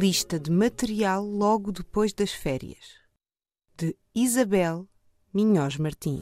Lista de material logo depois das férias. De Isabel Minhós Martins.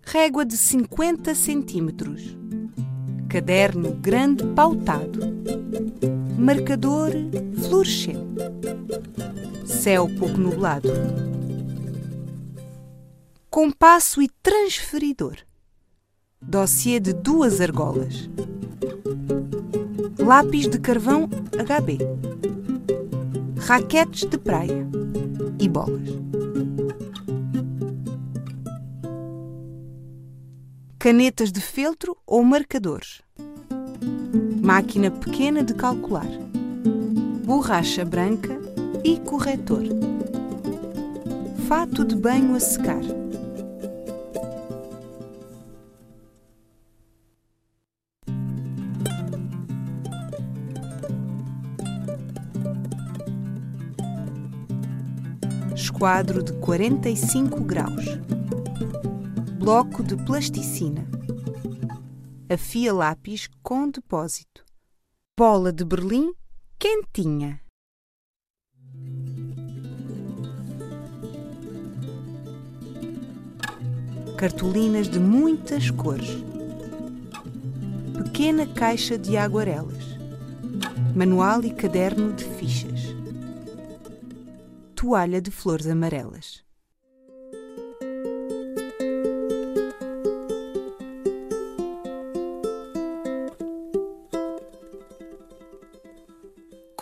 Régua de 50 centímetros. Caderno grande pautado. Marcador fluorescente. Céu pouco nublado. Compasso e transferidor. Dossiê de duas argolas. Lápis de carvão HB. Raquetes de praia e bolas. Canetas de feltro ou marcadores, máquina pequena de calcular, borracha branca e corretor, fato de banho a secar. Esquadro de 45 graus bloco de plasticina, afia lápis com depósito, bola de berlim quentinha. Cartolinas de muitas cores. Pequena caixa de aguarelas. Manual e caderno de fichas. Toalha de flores amarelas.